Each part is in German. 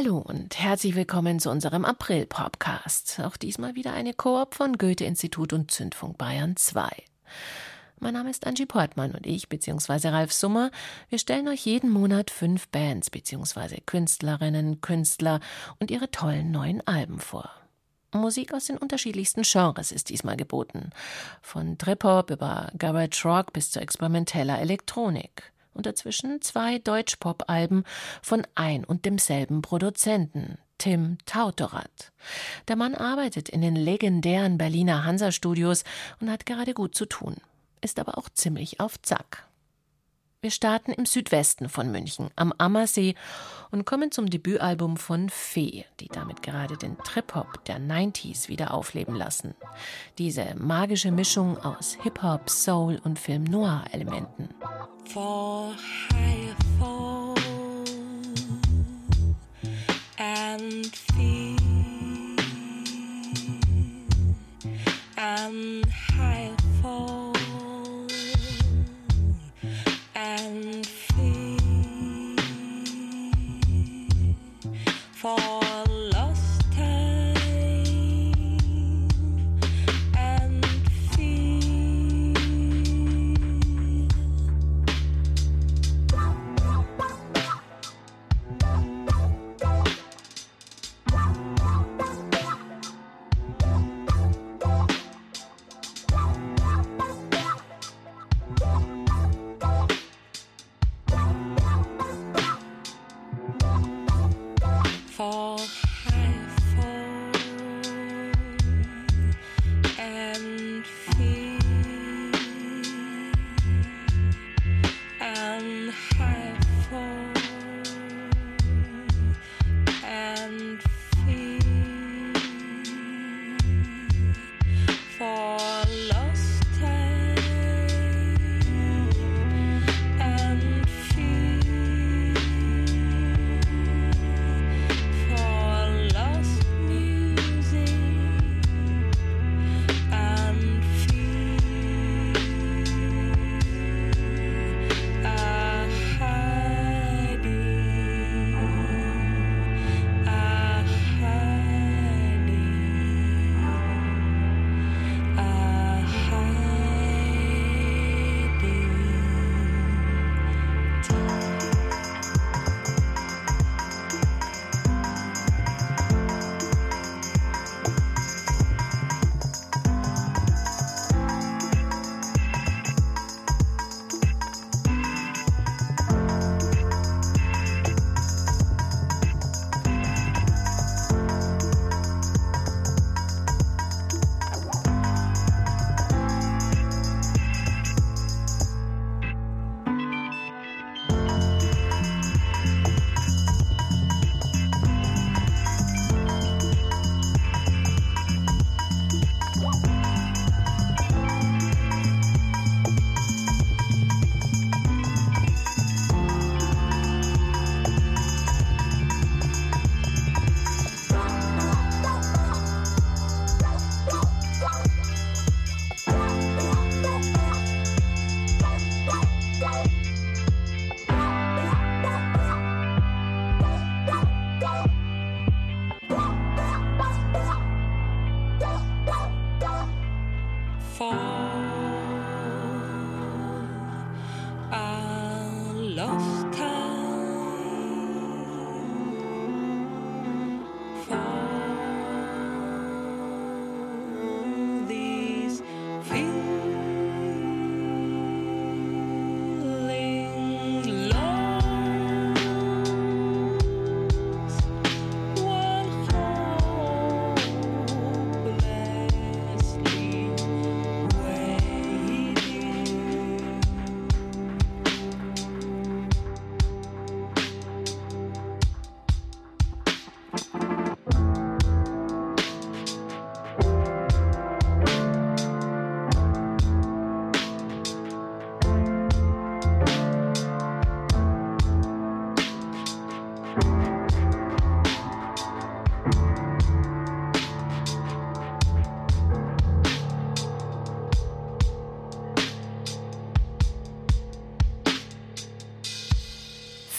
Hallo und herzlich willkommen zu unserem April-Podcast. Auch diesmal wieder eine Koop von Goethe-Institut und Zündfunk Bayern 2. Mein Name ist Angie Portmann und ich bzw. Ralf Summer, wir stellen euch jeden Monat fünf Bands bzw. Künstlerinnen, Künstler und ihre tollen neuen Alben vor. Musik aus den unterschiedlichsten Genres ist diesmal geboten. Von Trip-Hop über Garage Rock bis zu experimenteller Elektronik und dazwischen zwei Deutsch-Pop-Alben von ein und demselben Produzenten, Tim Tautorat. Der Mann arbeitet in den legendären Berliner Hansa-Studios und hat gerade gut zu tun, ist aber auch ziemlich auf Zack. Wir starten im Südwesten von München, am Ammersee, und kommen zum Debütalbum von Fee, die damit gerade den Trip-Hop der 90s wieder aufleben lassen. Diese magische Mischung aus Hip-Hop, Soul und Film-Noir-Elementen. For high and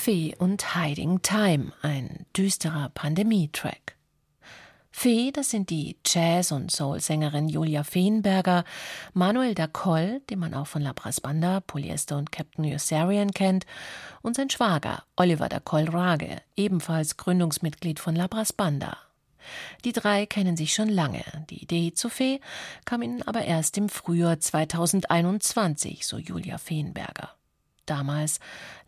Fee und Hiding Time, ein düsterer Pandemie-Track. Fee, das sind die Jazz- und Soul-Sängerin Julia Feenberger, Manuel Dacoll, den man auch von Labras Banda, Polyester und Captain Yossarian kennt, und sein Schwager Oliver Dacoll-Rage, ebenfalls Gründungsmitglied von Labras Banda. Die drei kennen sich schon lange. Die Idee zu Fee kam ihnen aber erst im Frühjahr 2021, so Julia Feenberger. Damals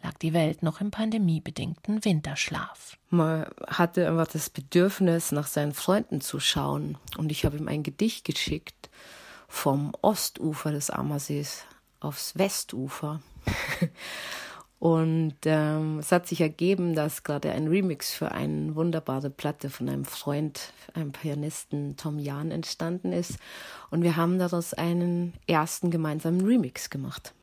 lag die Welt noch im pandemiebedingten Winterschlaf. Man hatte einfach das Bedürfnis, nach seinen Freunden zu schauen. Und ich habe ihm ein Gedicht geschickt vom Ostufer des Ammersees aufs Westufer. Und ähm, es hat sich ergeben, dass gerade ein Remix für eine wunderbare Platte von einem Freund, einem Pianisten Tom Jahn, entstanden ist. Und wir haben daraus einen ersten gemeinsamen Remix gemacht.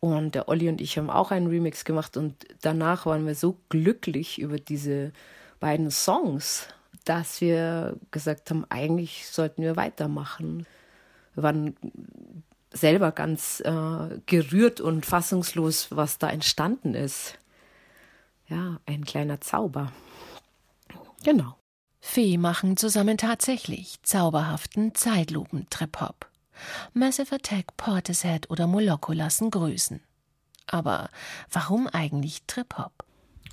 Und der Olli und ich haben auch einen Remix gemacht und danach waren wir so glücklich über diese beiden Songs, dass wir gesagt haben, eigentlich sollten wir weitermachen. Wir waren selber ganz äh, gerührt und fassungslos, was da entstanden ist. Ja, ein kleiner Zauber. Genau. Fee machen zusammen tatsächlich zauberhaften Zeitlupen-Trip-Hop. Massive Attack, Portishead oder Moloko lassen grüßen. Aber warum eigentlich Trip-Hop?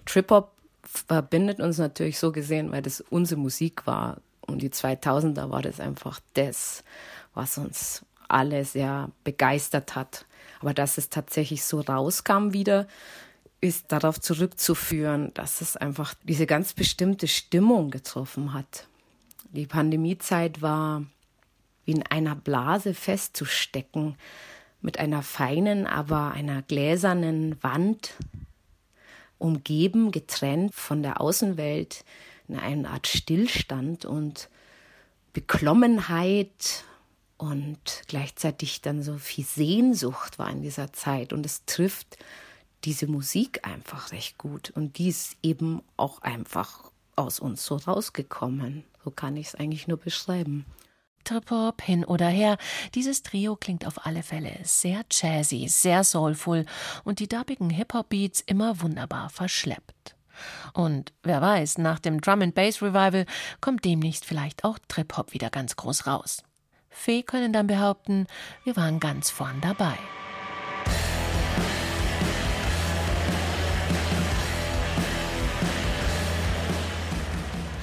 Trip-Hop verbindet uns natürlich so gesehen, weil das unsere Musik war. Und die 2000er war das einfach das, was uns alle sehr begeistert hat. Aber dass es tatsächlich so rauskam wieder, ist darauf zurückzuführen, dass es einfach diese ganz bestimmte Stimmung getroffen hat. Die Pandemiezeit war wie in einer Blase festzustecken, mit einer feinen, aber einer gläsernen Wand, umgeben, getrennt von der Außenwelt, in einer Art Stillstand und Beklommenheit und gleichzeitig dann so viel Sehnsucht war in dieser Zeit. Und es trifft diese Musik einfach recht gut. Und die ist eben auch einfach aus uns so rausgekommen. So kann ich es eigentlich nur beschreiben. Trip-Hop hin oder her, dieses Trio klingt auf alle Fälle sehr jazzy, sehr soulful und die dubbigen Hip-Hop-Beats immer wunderbar verschleppt. Und wer weiß, nach dem Drum and Bass Revival kommt demnächst vielleicht auch Trip-Hop wieder ganz groß raus. Fee können dann behaupten, wir waren ganz vorn dabei.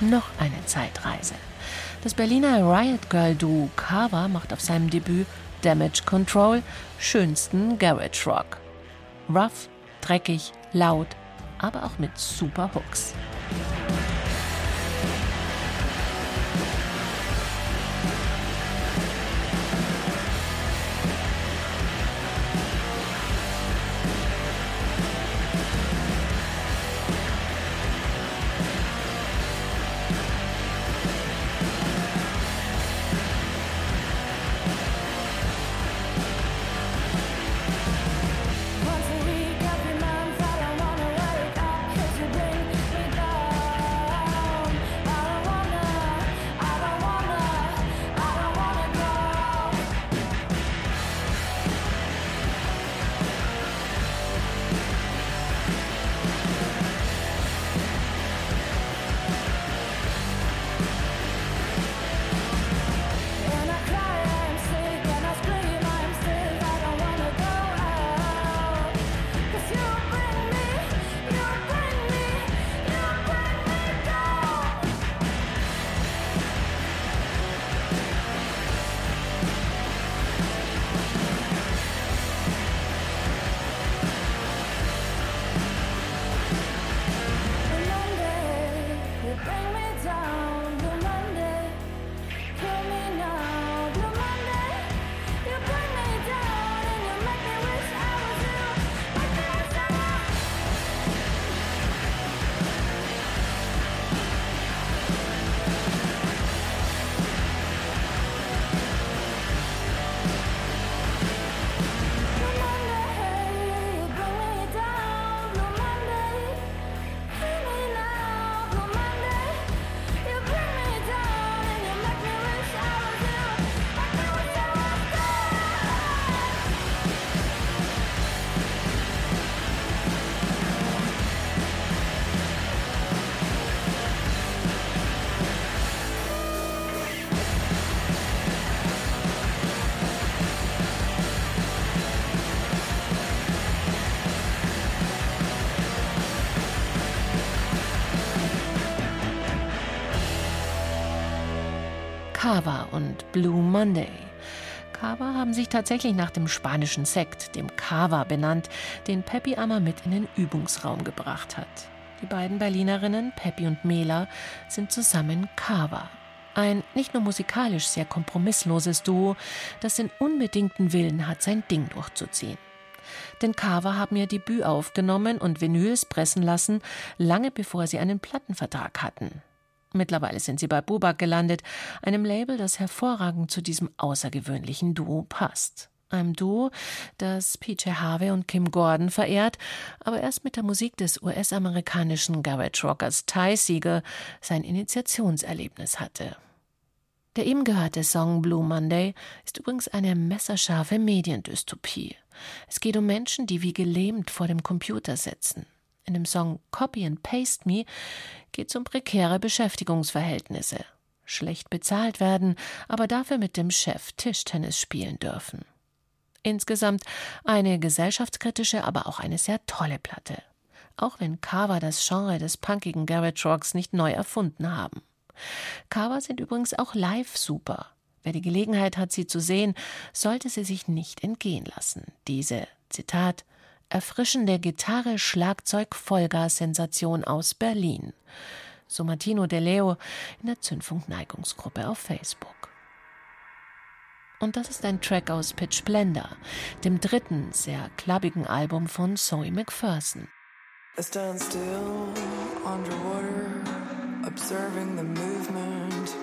Noch eine Zeitreise. Das Berliner Riot Girl Duo Kava macht auf seinem Debüt Damage Control schönsten Garage Rock. Rough, dreckig, laut, aber auch mit super Hooks. Und Blue Monday. Cava haben sich tatsächlich nach dem spanischen Sekt, dem Cava, benannt, den Peppi Ammer mit in den Übungsraum gebracht hat. Die beiden Berlinerinnen, Peppi und Mela, sind zusammen Cava. Ein nicht nur musikalisch sehr kompromissloses Duo, das den unbedingten Willen hat, sein Ding durchzuziehen. Denn Carver haben ihr Debüt aufgenommen und Vinyls pressen lassen, lange bevor sie einen Plattenvertrag hatten. Mittlerweile sind sie bei Bubak gelandet, einem Label, das hervorragend zu diesem außergewöhnlichen Duo passt. Einem Duo, das PJ Harvey und Kim Gordon verehrt, aber erst mit der Musik des US-amerikanischen Garage Rockers Ty Siegel sein Initiationserlebnis hatte. Der ihm gehörte Song Blue Monday ist übrigens eine messerscharfe Mediendystopie. Es geht um Menschen, die wie gelähmt vor dem Computer sitzen. In dem Song Copy and Paste Me geht es um prekäre Beschäftigungsverhältnisse. Schlecht bezahlt werden, aber dafür mit dem Chef Tischtennis spielen dürfen. Insgesamt eine gesellschaftskritische, aber auch eine sehr tolle Platte. Auch wenn Carver das Genre des punkigen Garage Rocks nicht neu erfunden haben. Carver sind übrigens auch live super. Wer die Gelegenheit hat, sie zu sehen, sollte sie sich nicht entgehen lassen. Diese, Zitat, erfrischende Gitarre-Schlagzeug-Vollgas-Sensation aus Berlin. So Martino De Leo in der Zündfunk-Neigungsgruppe auf Facebook. Und das ist ein Track aus Pitch Blender, dem dritten, sehr klabbigen Album von Zoe McPherson. I stand still underwater, observing the movement.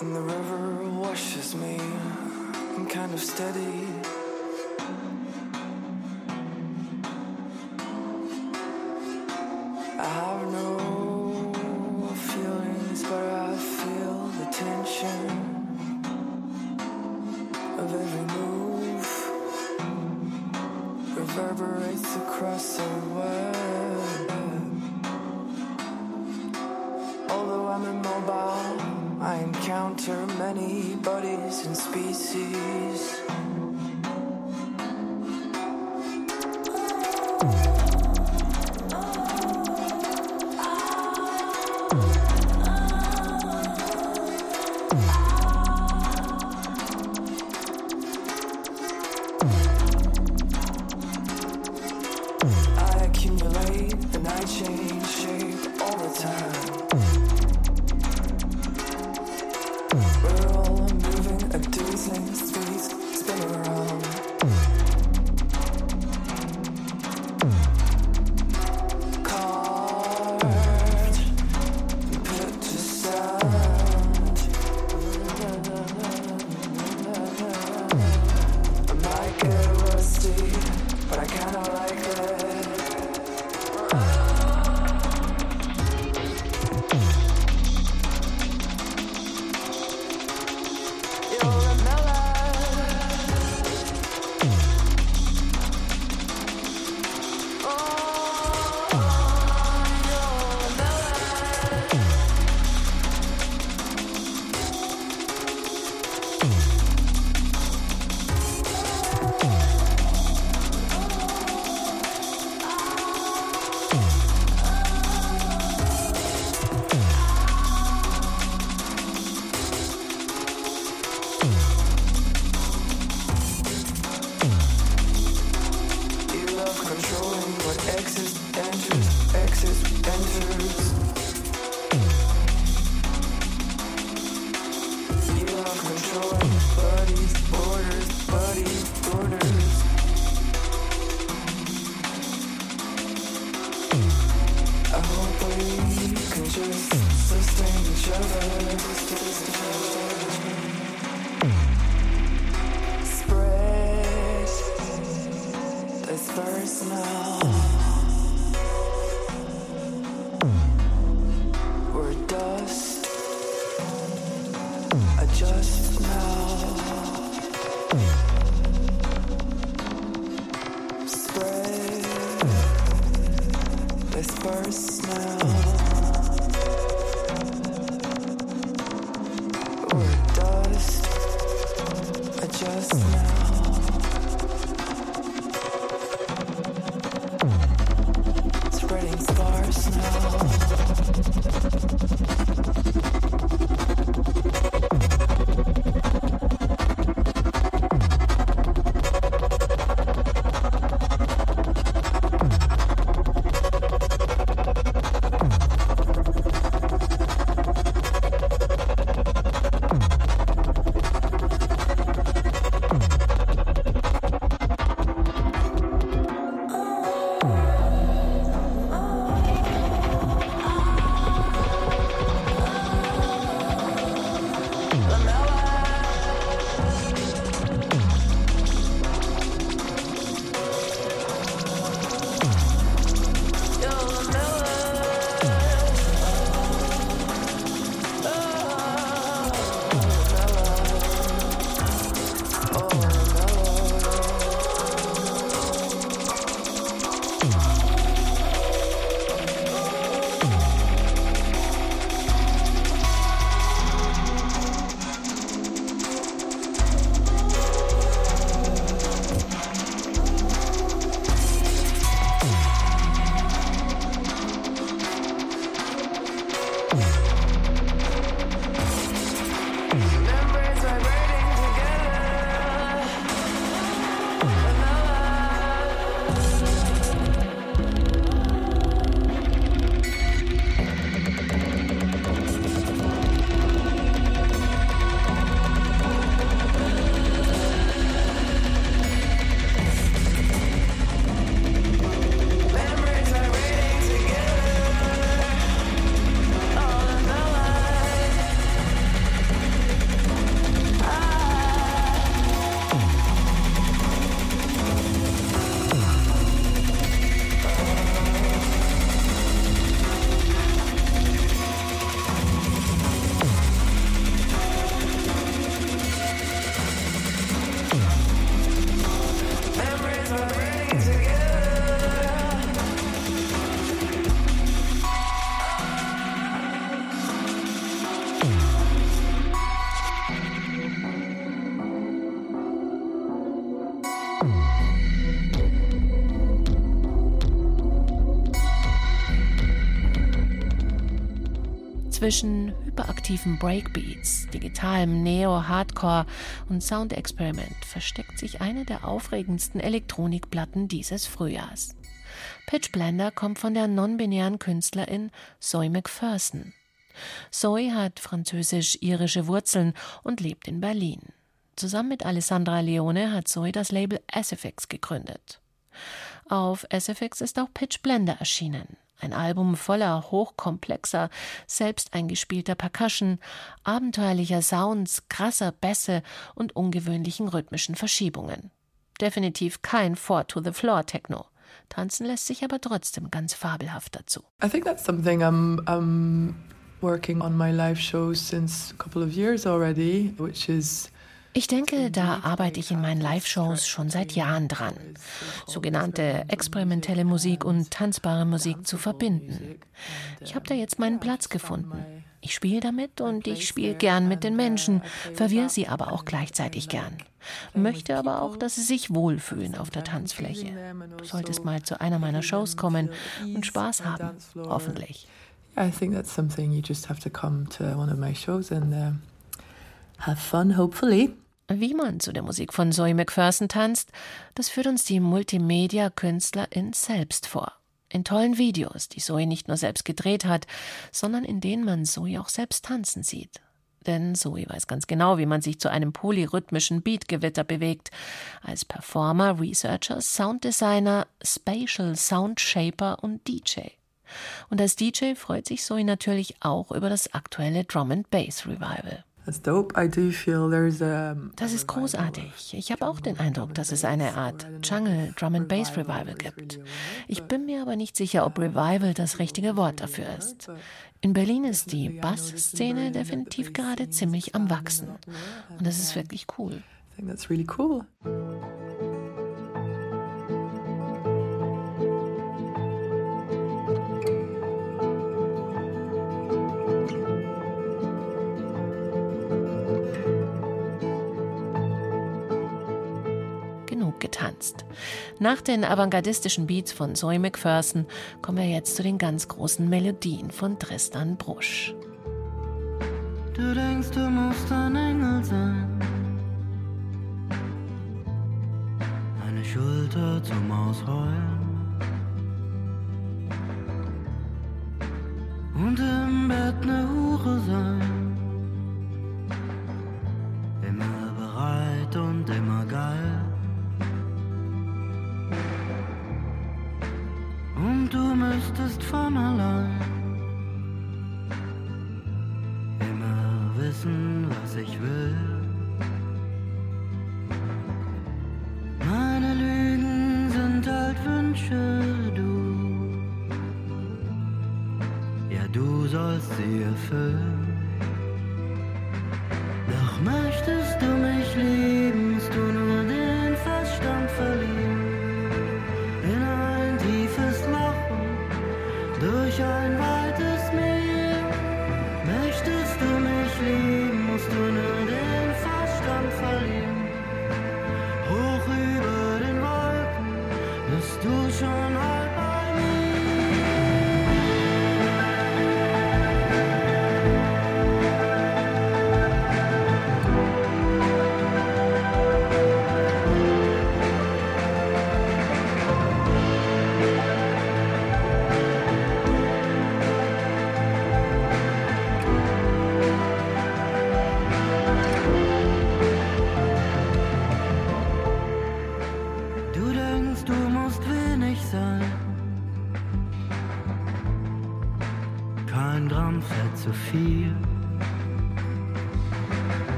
And the river washes me. Kind of steady. Thank you. Zwischen hyperaktiven Breakbeats, digitalem Neo, Hardcore und Soundexperiment versteckt sich eine der aufregendsten Elektronikplatten dieses Frühjahrs. Pitch Blender kommt von der non-binären Künstlerin Zoe McPherson. Zoe hat französisch-irische Wurzeln und lebt in Berlin. Zusammen mit Alessandra Leone hat Zoe das Label SFX gegründet. Auf SFX ist auch Pitch Blender erschienen. Ein Album voller hochkomplexer, selbst eingespielter Percussion, abenteuerlicher Sounds, krasser Bässe und ungewöhnlichen rhythmischen Verschiebungen. Definitiv kein Four to the Floor Techno. Tanzen lässt sich aber trotzdem ganz fabelhaft dazu. I think that's something I'm, I'm working on my live shows since a couple of years already, which is ich denke, da arbeite ich in meinen Live-Shows schon seit Jahren dran, sogenannte experimentelle Musik und tanzbare Musik zu verbinden. Ich habe da jetzt meinen Platz gefunden. Ich spiele damit und ich spiele gern mit den Menschen, verwirre sie aber auch gleichzeitig gern. Möchte aber auch, dass sie sich wohlfühlen auf der Tanzfläche. Du solltest mal zu einer meiner Shows kommen und Spaß haben, hoffentlich. I think that's something you just have to come to one of my shows and uh, have fun, hopefully. Wie man zu der Musik von Zoe McPherson tanzt, das führt uns die Multimedia-Künstlerin selbst vor. In tollen Videos, die Zoe nicht nur selbst gedreht hat, sondern in denen man Zoe auch selbst tanzen sieht. Denn Zoe weiß ganz genau, wie man sich zu einem polyrhythmischen Beatgewitter bewegt. Als Performer, Researcher, Sounddesigner, Spatial Sound Shaper und DJ. Und als DJ freut sich Zoe natürlich auch über das aktuelle Drum and Bass Revival. Das ist großartig. Ich habe auch den Eindruck, dass es eine Art Jungle Drum and Bass Revival gibt. Ich bin mir aber nicht sicher, ob Revival das richtige Wort dafür ist. In Berlin ist die Bass-Szene definitiv gerade ziemlich am Wachsen. Und das ist wirklich cool. I think that's really cool. Nach den avantgardistischen Beats von Zoe McPherson kommen wir jetzt zu den ganz großen Melodien von Tristan Brusch. Du denkst, du musst ein Engel sein. Eine Schulter zum Ausheulen. Und im Bett eine Hure sein. Immer bereit und immer geil. Du müsstest von allein immer wissen, was ich will. Meine Lügen sind halt Wünsche, du. Ja, du sollst sie erfüllen.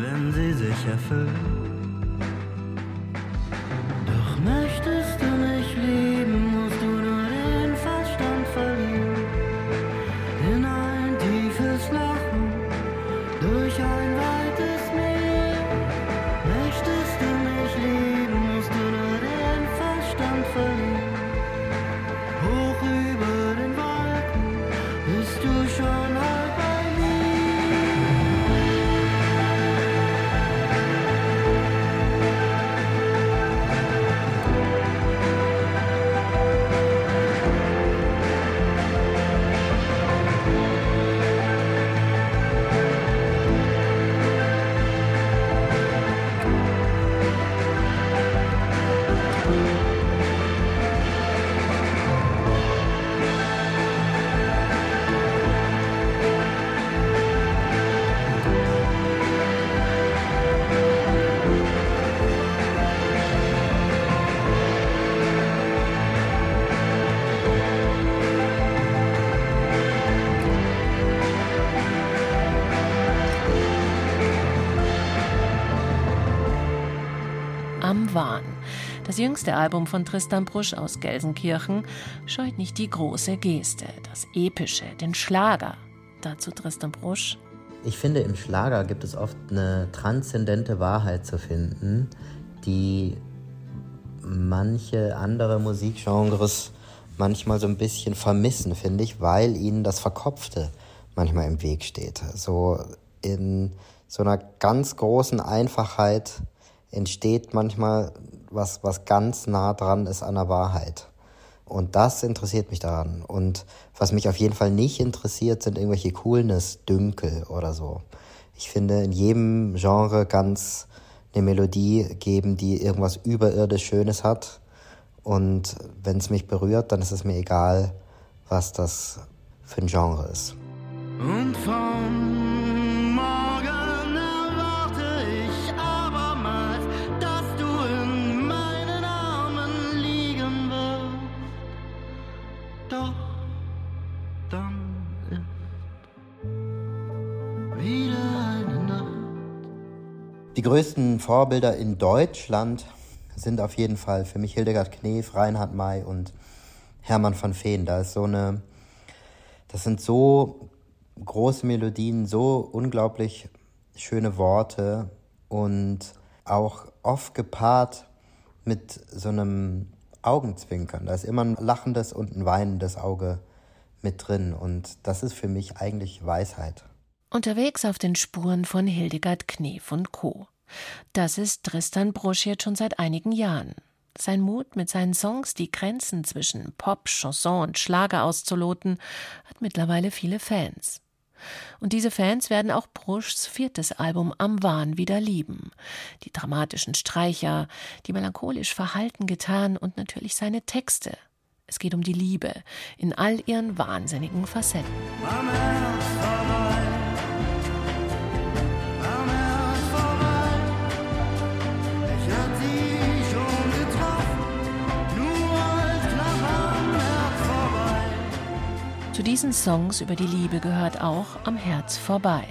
Wenn sie sich erfüllen. Das jüngste Album von Tristan Brusch aus Gelsenkirchen scheut nicht die große Geste, das Epische, den Schlager. Dazu Tristan Brusch. Ich finde, im Schlager gibt es oft eine transzendente Wahrheit zu finden, die manche andere Musikgenres manchmal so ein bisschen vermissen, finde ich, weil ihnen das Verkopfte manchmal im Weg steht. So in so einer ganz großen Einfachheit entsteht manchmal was, was ganz nah dran ist an der Wahrheit. Und das interessiert mich daran. Und was mich auf jeden Fall nicht interessiert, sind irgendwelche Coolness-Dünkel oder so. Ich finde, in jedem Genre ganz eine Melodie geben, die irgendwas überirdisch Schönes hat. Und wenn es mich berührt, dann ist es mir egal, was das für ein Genre ist. Und vom größten Vorbilder in Deutschland sind auf jeden Fall für mich Hildegard Knef, Reinhard May und Hermann van Veen. Da ist so eine, das sind so große Melodien, so unglaublich schöne Worte und auch oft gepaart mit so einem Augenzwinkern. Da ist immer ein lachendes und ein weinendes Auge mit drin und das ist für mich eigentlich Weisheit. Unterwegs auf den Spuren von Hildegard Knef und Co. Das ist Tristan Brusch jetzt schon seit einigen Jahren. Sein Mut, mit seinen Songs die Grenzen zwischen Pop, Chanson und Schlager auszuloten, hat mittlerweile viele Fans. Und diese Fans werden auch Bruschs viertes Album Am Wahn wieder lieben. Die dramatischen Streicher, die melancholisch verhalten getan und natürlich seine Texte. Es geht um die Liebe in all ihren wahnsinnigen Facetten. Am Herz Zu diesen Songs über die Liebe gehört auch Am Herz vorbei.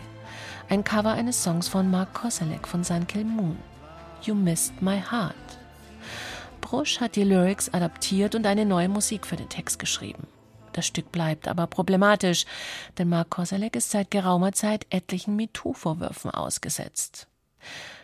Ein Cover eines Songs von Mark Koselleck von Kill Moon. You Missed My Heart. Brusch hat die Lyrics adaptiert und eine neue Musik für den Text geschrieben. Das Stück bleibt aber problematisch, denn Mark Koselleck ist seit geraumer Zeit etlichen MeToo-Vorwürfen ausgesetzt.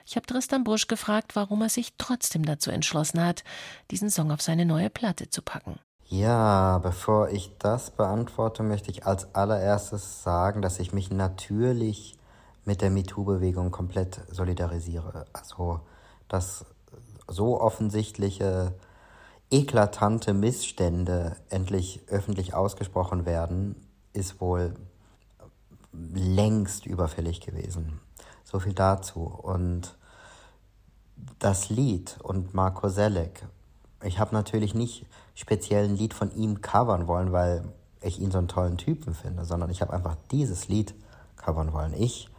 Ich habe Tristan Brusch gefragt, warum er sich trotzdem dazu entschlossen hat, diesen Song auf seine neue Platte zu packen. Ja, bevor ich das beantworte, möchte ich als allererstes sagen, dass ich mich natürlich mit der MeToo-Bewegung komplett solidarisiere. Also, dass so offensichtliche, eklatante Missstände endlich öffentlich ausgesprochen werden, ist wohl längst überfällig gewesen. So viel dazu. Und das Lied und Marco Selleck, ich habe natürlich nicht speziell ein Lied von ihm covern wollen, weil ich ihn so einen tollen Typen finde, sondern ich habe einfach dieses Lied covern wollen. Ich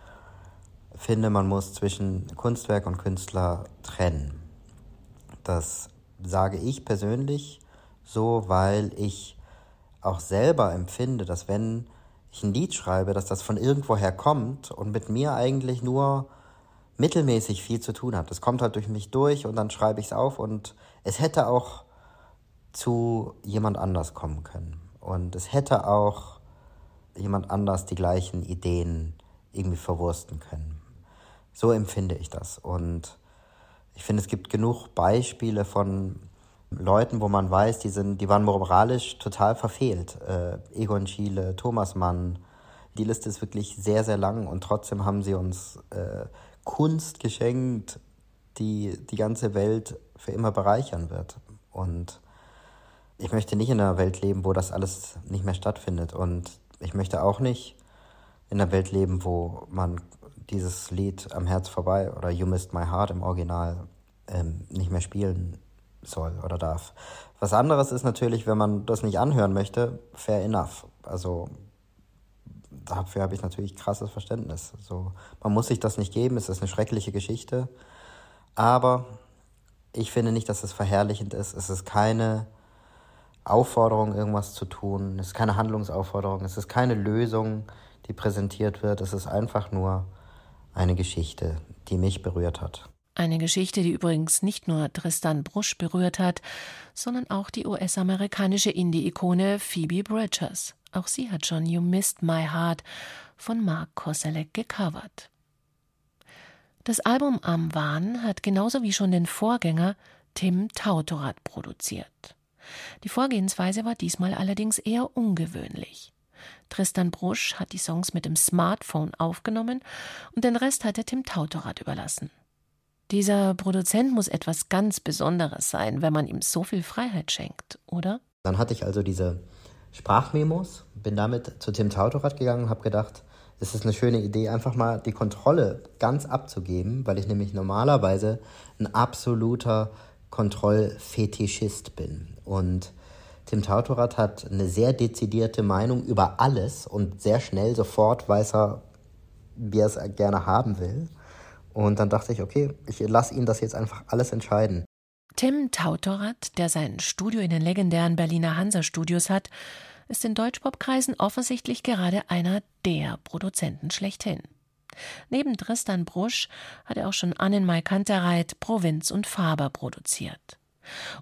finde, man muss zwischen Kunstwerk und Künstler trennen. Das sage ich persönlich so, weil ich auch selber empfinde, dass wenn ich ein Lied schreibe, dass das von irgendwoher kommt und mit mir eigentlich nur mittelmäßig viel zu tun hat. Das kommt halt durch mich durch und dann schreibe ich es auf und es hätte auch zu jemand anders kommen können. Und es hätte auch jemand anders die gleichen Ideen irgendwie verwursten können. So empfinde ich das. Und ich finde, es gibt genug Beispiele von Leuten, wo man weiß, die, sind, die waren moralisch total verfehlt. Äh, Egon Schiele, Thomas Mann. Die Liste ist wirklich sehr, sehr lang und trotzdem haben sie uns äh, Kunst geschenkt, die die ganze Welt für immer bereichern wird. Und ich möchte nicht in einer Welt leben, wo das alles nicht mehr stattfindet. Und ich möchte auch nicht in einer Welt leben, wo man dieses Lied am Herz vorbei oder You Missed My Heart im Original ähm, nicht mehr spielen soll oder darf. Was anderes ist natürlich, wenn man das nicht anhören möchte, fair enough. Also dafür habe ich natürlich krasses Verständnis. So, man muss sich das nicht geben, es ist eine schreckliche Geschichte. Aber ich finde nicht, dass es verherrlichend ist. Es ist keine Aufforderung, irgendwas zu tun. Es ist keine Handlungsaufforderung. Es ist keine Lösung, die präsentiert wird. Es ist einfach nur eine Geschichte, die mich berührt hat. Eine Geschichte, die übrigens nicht nur Tristan Brusch berührt hat, sondern auch die US-amerikanische Indie-Ikone Phoebe Bridgers. Auch sie hat schon You Missed My Heart von Mark Koselleck gecovert. Das Album Am Wahn hat genauso wie schon den Vorgänger Tim Tautorat produziert. Die Vorgehensweise war diesmal allerdings eher ungewöhnlich. Tristan Brusch hat die Songs mit dem Smartphone aufgenommen und den Rest hat er Tim Tautorat überlassen. Dieser Produzent muss etwas ganz Besonderes sein, wenn man ihm so viel Freiheit schenkt, oder? Dann hatte ich also diese Sprachmemos, bin damit zu Tim Tautorat gegangen und habe gedacht, es ist eine schöne Idee, einfach mal die Kontrolle ganz abzugeben, weil ich nämlich normalerweise ein absoluter Kontrollfetischist bin. Und Tim Tautorat hat eine sehr dezidierte Meinung über alles und sehr schnell sofort weiß er, wie er es gerne haben will. Und dann dachte ich, okay, ich lasse ihn das jetzt einfach alles entscheiden. Tim Tautorat, der sein Studio in den legendären Berliner Hansa-Studios hat, ist in Deutschpop-Kreisen offensichtlich gerade einer der Produzenten schlechthin. Neben Tristan Brusch hat er auch schon Annenmai Kantereit, Provinz und Faber produziert.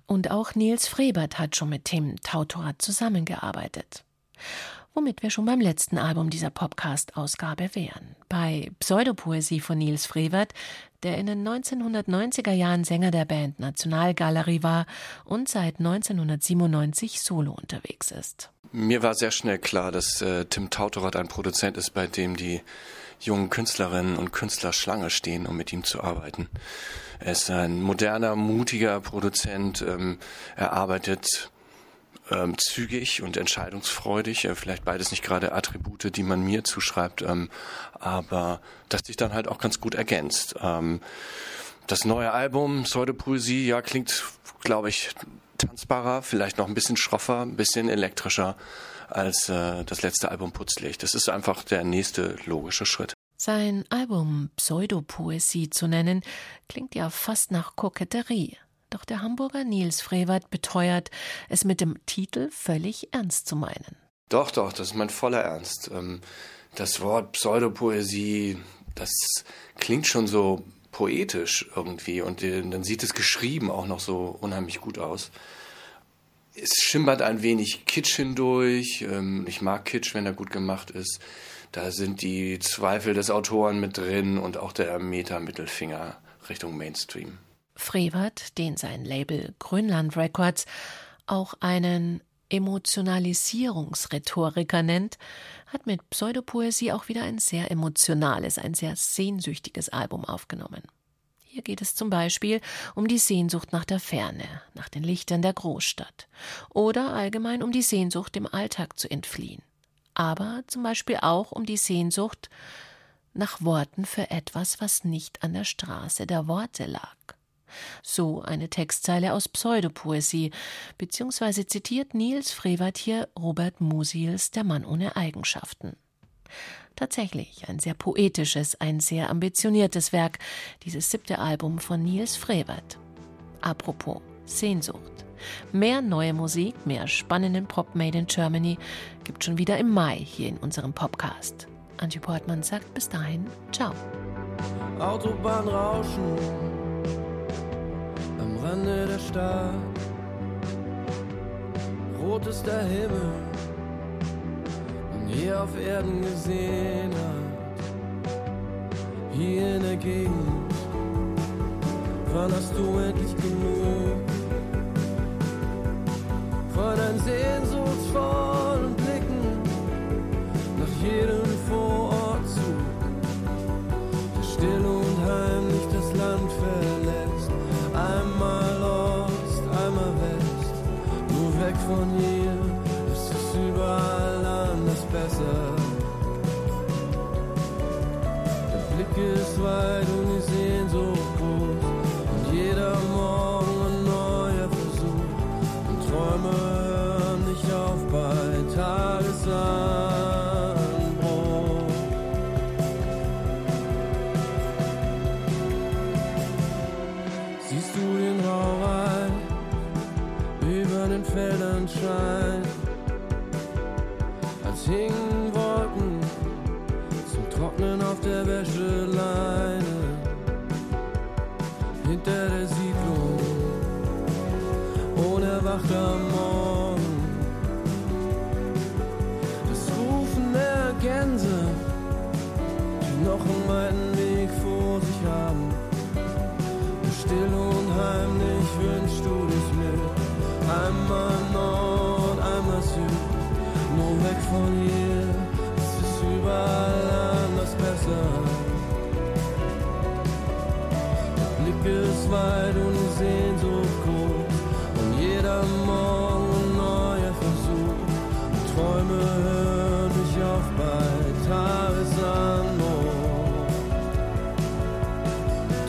Und auch Nils Frebert hat schon mit Tim Tautorat zusammengearbeitet womit wir schon beim letzten Album dieser Podcast-Ausgabe wären. Bei Pseudopoesie von Nils Frevert, der in den 1990er Jahren Sänger der Band Nationalgalerie war und seit 1997 solo unterwegs ist. Mir war sehr schnell klar, dass äh, Tim Tautorat ein Produzent ist, bei dem die jungen Künstlerinnen und Künstler Schlange stehen, um mit ihm zu arbeiten. Er ist ein moderner, mutiger Produzent. Ähm, er arbeitet ähm, zügig und entscheidungsfreudig. Äh, vielleicht beides nicht gerade Attribute, die man mir zuschreibt, ähm, aber das sich dann halt auch ganz gut ergänzt. Ähm, das neue Album Pseudopoesie, ja, klingt, glaube ich, tanzbarer, vielleicht noch ein bisschen schroffer, ein bisschen elektrischer als äh, das letzte Album Putzlicht. Das ist einfach der nächste logische Schritt. Sein Album Pseudopoesie zu nennen, klingt ja fast nach Koketterie. Doch der Hamburger Nils Frevert beteuert, es mit dem Titel völlig ernst zu meinen. Doch, doch, das ist mein voller Ernst. Ähm, das Wort Pseudopoesie, das klingt schon so poetisch irgendwie und dann sieht es geschrieben auch noch so unheimlich gut aus. Es schimmert ein wenig Kitsch hindurch. Ähm, ich mag Kitsch, wenn er gut gemacht ist. Da sind die Zweifel des Autoren mit drin und auch der Meta-Mittelfinger Richtung Mainstream. Frevert, den sein Label Grönland Records auch einen Emotionalisierungsrhetoriker nennt, hat mit Pseudopoesie auch wieder ein sehr emotionales, ein sehr sehnsüchtiges Album aufgenommen. Hier geht es zum Beispiel um die Sehnsucht nach der Ferne, nach den Lichtern der Großstadt oder allgemein um die Sehnsucht, dem Alltag zu entfliehen. Aber zum Beispiel auch um die Sehnsucht nach Worten für etwas, was nicht an der Straße der Worte lag. So eine Textzeile aus Pseudopoesie, beziehungsweise zitiert Niels Frevert hier Robert Musil,s Der Mann ohne Eigenschaften. Tatsächlich ein sehr poetisches, ein sehr ambitioniertes Werk, dieses siebte Album von Niels Frevert. Apropos Sehnsucht. Mehr neue Musik, mehr spannenden Pop Made in Germany gibt schon wieder im Mai hier in unserem Podcast. Angie Portmann sagt bis dahin, ciao. Autobahnrauschen Rande der Stadt. Rot ist der Himmel, den je auf Erden gesehen hat. Hier in der Gegend, wann hast du endlich genug? Von deinen sehnsuchtsvollen Blicken nach jedem Vorort von hier, ist es überall anders besser. Der Blick ist weit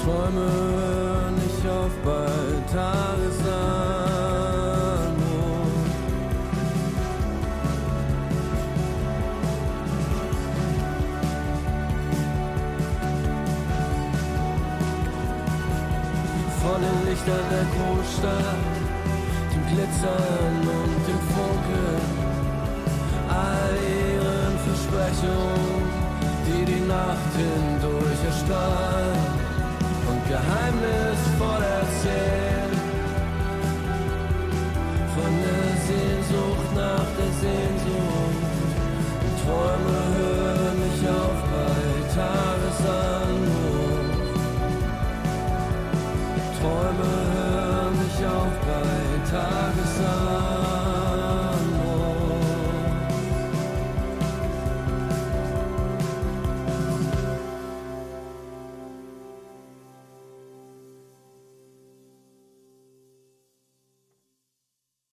Träume nicht auf bei Tagesanbruch. von den Lichtern der Großstadt, dem Glitzern und dem Funkeln, all ihren Versprechungen, die die Nacht hindurch und geheimnisvoll erzählen. Von der Sehnsucht nach der Sehnsucht und Träume hören mich auf bei Tagesanbruch. Träume hören mich auf bei Tages